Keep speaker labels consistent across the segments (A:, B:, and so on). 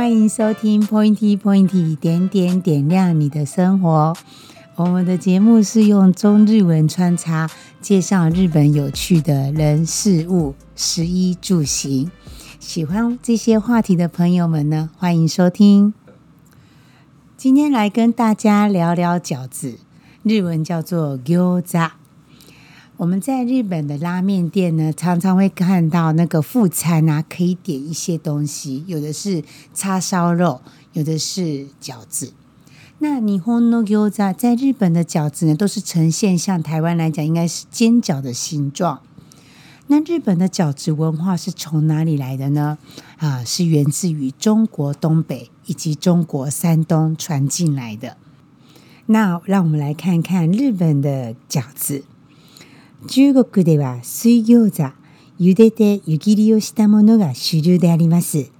A: 欢迎收听 Pointy Pointy 点点点亮你的生活。我们的节目是用中日文穿插介绍日本有趣的人事物、食衣住行。喜欢这些话题的朋友们呢，欢迎收听。今天来跟大家聊聊饺子，日文叫做餃子。我们在日本的拉面店呢，常常会看到那个副餐啊，可以点一些东西，有的是叉烧肉，有的是饺子。那 n i h o 在日本的饺子呢，都是呈现像台湾来讲，应该是尖角的形状。那日本的饺子文化是从哪里来的呢？啊，是源自于中国东北以及中国山东传进来的。那让我们来看看日本的饺子。中国では水餃子、茹でて湯切りをしたものが主流であります。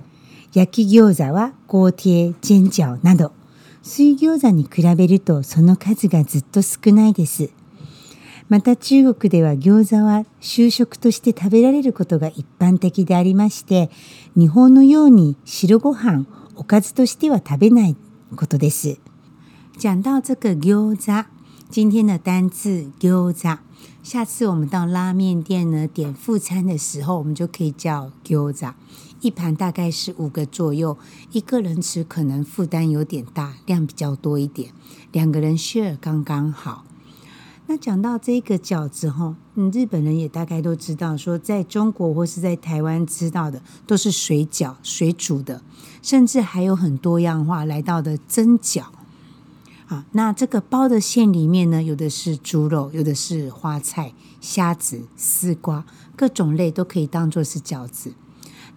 A: 焼き餃子はゴーティエ、ェンジャオなど、水餃子に比べるとその数がずっと少ないです。また中国では餃子は就職として食べられることが一般的でありまして日本のように白ご飯おかずとしては食べないことです。讲到这个餃子，今天の单字餃子下次我们到拉面店呢，点副餐的时候，我们就可以叫 gyoza，一盘大概是五个左右，一个人吃可能负担有点大，量比较多一点，两个人 share 刚刚好。那讲到这个饺子哈，嗯，日本人也大概都知道，说在中国或是在台湾知道的，都是水饺，水煮的，甚至还有很多样化来到的蒸饺。啊，那这个包的馅里面呢，有的是猪肉，有的是花菜、虾子、丝瓜，各种类都可以当做是饺子。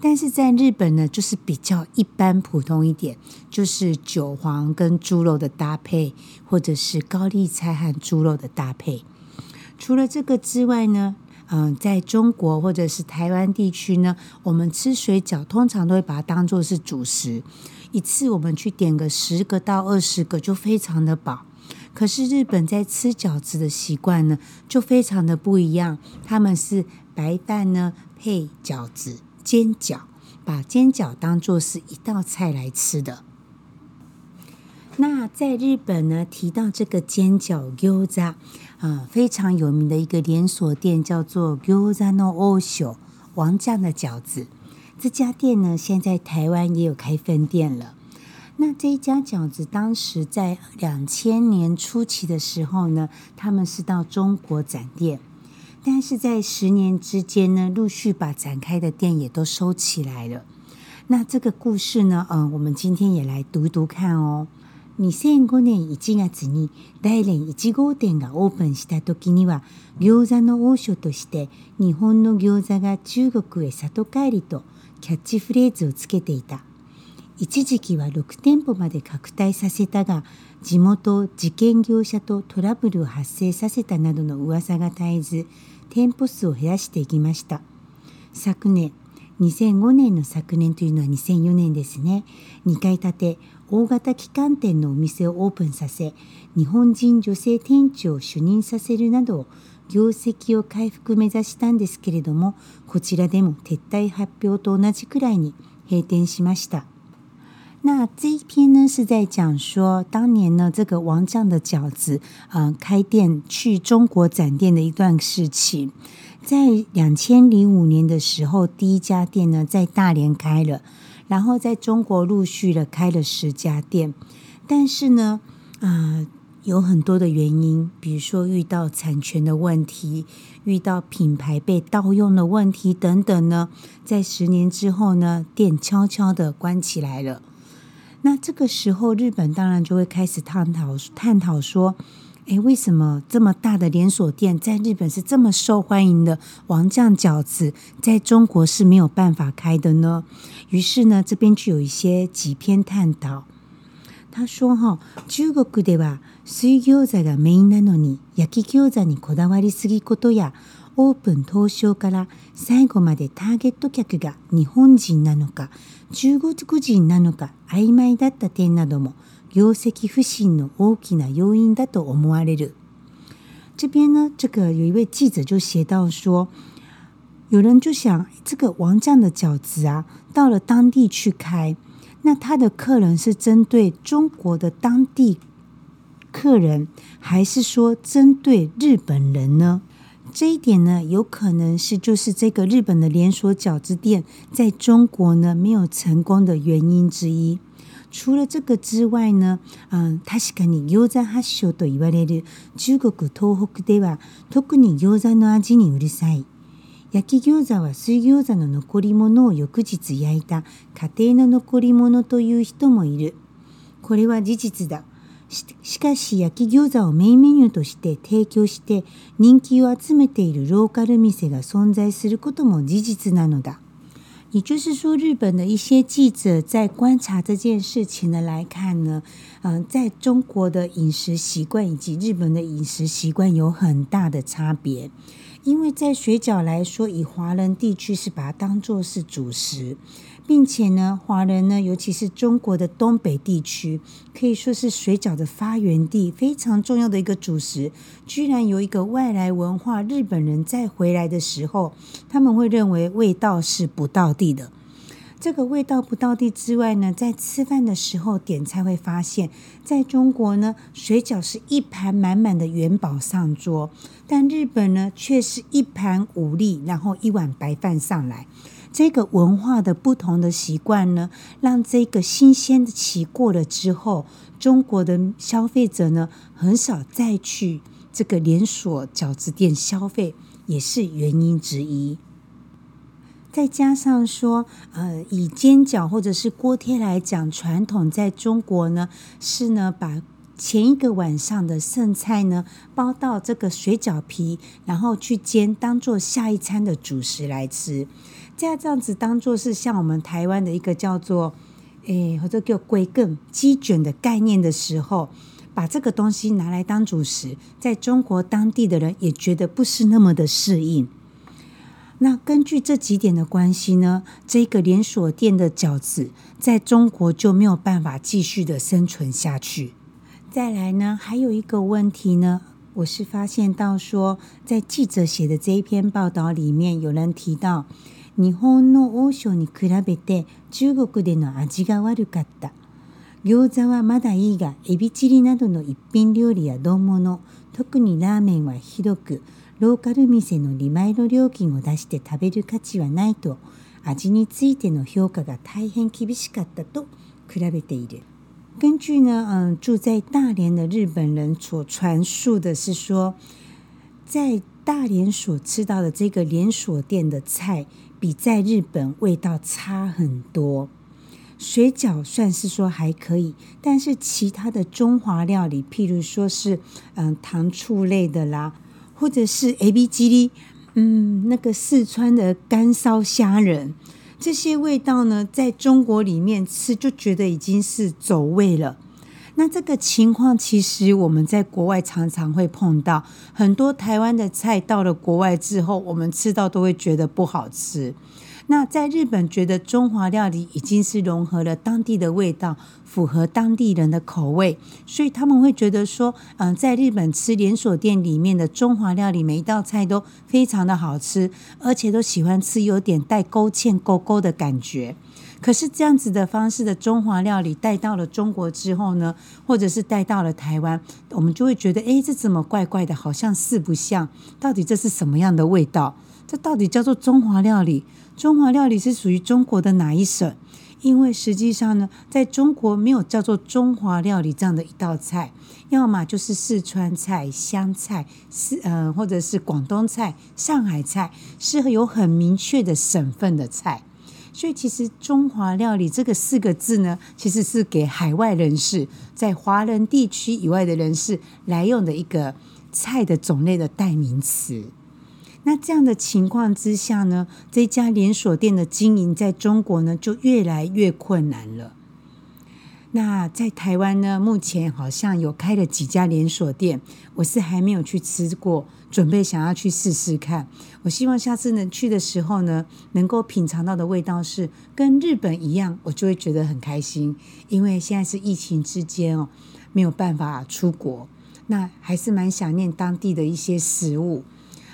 A: 但是在日本呢，就是比较一般普通一点，就是韭黄跟猪肉的搭配，或者是高丽菜和猪肉的搭配。除了这个之外呢，嗯，在中国或者是台湾地区呢，我们吃水饺通常都会把它当做是主食。一次我们去点个十个到二十个就非常的饱，可是日本在吃饺子的习惯呢就非常的不一样，他们是白饭呢配饺子煎饺，把煎饺当做是一道菜来吃的。那在日本呢提到这个煎饺 gyoza，啊非常有名的一个连锁店叫做 gyoza no osho 王酱的饺子。这家店呢，现在台湾也有开分店了。那这一家饺子，当时在两千年初期的时候呢，他们是到中国展店，但是在十年之间呢，陆续把展开的店也都收起来了。那这个故事呢，嗯，我们今天也来读读看哦。二千五年以月子年、大连以号店的 open した時には餃子の王将として日本の餃子が中国へ里帰りと。キャッチフレーズをつけていた一時期は6店舗まで拡大させたが地元事件業者とトラブルを発生させたなどの噂が絶えず店舗数を減らしていきました昨年2005年の昨年というのは2004年ですね2階建て大型旗艦店のお店をオープンさせ日本人女性店長を主任させるなど業績を回復目指したんですけれどもこちらでも撤退発表と同じくらいに閉店しました。那这一篇呢是在讲说，当年呢这个王酱的饺子，嗯、呃，开店去中国展店的一段事情。在两千零五年的时候，第一家店呢在大连开了，然后在中国陆续的开了十家店。但是呢，啊、呃，有很多的原因，比如说遇到产权的问题，遇到品牌被盗用的问题等等呢。在十年之后呢，店悄悄的关起来了。那这个时候，日本当然就会开始探讨探讨说：，哎，为什么这么大的连锁店在日本是这么受欢迎的？王酱饺子在中国是没有办法开的呢？于是呢，这边就有一些几篇探讨。他说哈，中国では水餃子がメインなのに焼き餃子にこだわりすぎことやオープン当初から最後までターゲット客が日本人なのか中国人なのか曖昧だった点なども業績不振の大きな要因だと思われる。这边呢，这个有一位记者就写到说，有人就想这个王酱的饺子啊，到了当地去开。那他的客人是针对中国的当地客人，还是说针对日本人呢？这一点呢，有可能是就是这个日本的连锁饺子店在中国呢没有成功的原因之一。除了这个之外呢，嗯，確かに餃子発祥と言われる中国東北では、特に餃子の味にうるさい。焼き餃子は水餃子の残り物を翌日焼いた家庭の残り物という人もいる。これは事実だ。しかし焼き餃子をメインメニューとして提供して人気を集めているローカル店が存在することも事実なのだ。也就是说，日本的一些记者在观察这件事情的来看呢，嗯、呃，在中国的饮食习惯以及日本的饮食习惯有很大的差别。因为在水饺来说，以华人地区是把它当做是主食，并且呢，华人呢，尤其是中国的东北地区，可以说是水饺的发源地，非常重要的一个主食。居然有一个外来文化，日本人再回来的时候，他们会认为味道是不到地的。这个味道不到地之外呢，在吃饭的时候点菜会发现，在中国呢，水饺是一盘满满的元宝上桌，但日本呢却是一盘五粒，然后一碗白饭上来。这个文化的不同的习惯呢，让这个新鲜的期过了之后，中国的消费者呢很少再去这个连锁饺子店消费，也是原因之一。再加上说，呃，以煎饺或者是锅贴来讲，传统在中国呢是呢把前一个晚上的剩菜呢包到这个水饺皮，然后去煎，当做下一餐的主食来吃。样这样子当做是像我们台湾的一个叫做，诶，或者叫龟更鸡卷的概念的时候，把这个东西拿来当主食，在中国当地的人也觉得不是那么的适应。那根据这几点的关系呢，这个连锁店的饺子在中国就没有办法继续的生存下去。再来呢，还有一个问题呢，我是发现到说，在记者写的这一篇报道里面，有人提到，日本の欧州に比べて中国での味が悪かった。餃子はまだいいが、エビチリなどの一品料理や丼物、特にラーメンはひどく。ローカル店のリマイル料金を出して食べる価値はないと、味についての評価が大変厳しかったとクラブで言根据呢，嗯，住在大连的日本人所传述的是说，在大连所吃到的这个连锁店的菜，比在日本味道差很多。水饺算是说还可以，但是其他的中华料理，譬如说是嗯，糖醋类的啦。或者是 A B G D，嗯，那个四川的干烧虾仁，这些味道呢，在中国里面吃就觉得已经是走味了。那这个情况其实我们在国外常常会碰到，很多台湾的菜到了国外之后，我们吃到都会觉得不好吃。那在日本，觉得中华料理已经是融合了当地的味道，符合当地人的口味，所以他们会觉得说，嗯，在日本吃连锁店里面的中华料理，每一道菜都非常的好吃，而且都喜欢吃有点带勾芡、勾勾的感觉。可是这样子的方式的中华料理带到了中国之后呢，或者是带到了台湾，我们就会觉得，哎，这怎么怪怪的，好像四不像，到底这是什么样的味道？这到底叫做中华料理？中华料理是属于中国的哪一省？因为实际上呢，在中国没有叫做中华料理这样的一道菜，要么就是四川菜、湘菜、四呃，或者是广东菜、上海菜，是有很明确的省份的菜。所以，其实“中华料理”这个四个字呢，其实是给海外人士、在华人地区以外的人士来用的一个菜的种类的代名词。那这样的情况之下呢，这家连锁店的经营在中国呢就越来越困难了。那在台湾呢，目前好像有开了几家连锁店，我是还没有去吃过，准备想要去试试看。我希望下次能去的时候呢，能够品尝到的味道是跟日本一样，我就会觉得很开心。因为现在是疫情之间哦，没有办法出国，那还是蛮想念当地的一些食物。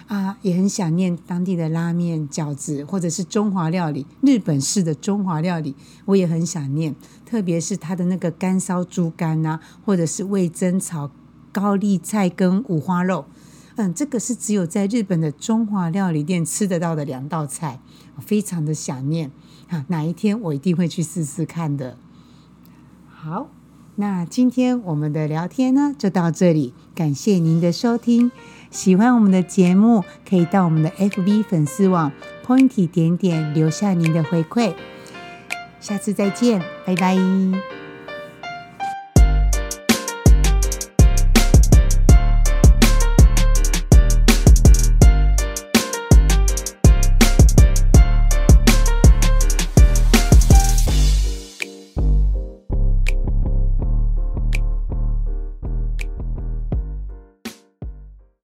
A: 啊，也很想念当地的拉面、饺子，或者是中华料理、日本式的中华料理，我也很想念。特别是它的那个干烧猪肝呐，或者是味增炒高丽菜跟五花肉，嗯，这个是只有在日本的中华料理店吃得到的两道菜，我非常的想念啊！哪一天我一定会去试试看的。好，那今天我们的聊天呢就到这里，感谢您的收听。喜欢我们的节目，可以到我们的 FB 粉丝网 Pointy 点点留下您的回馈。下次再见，拜拜。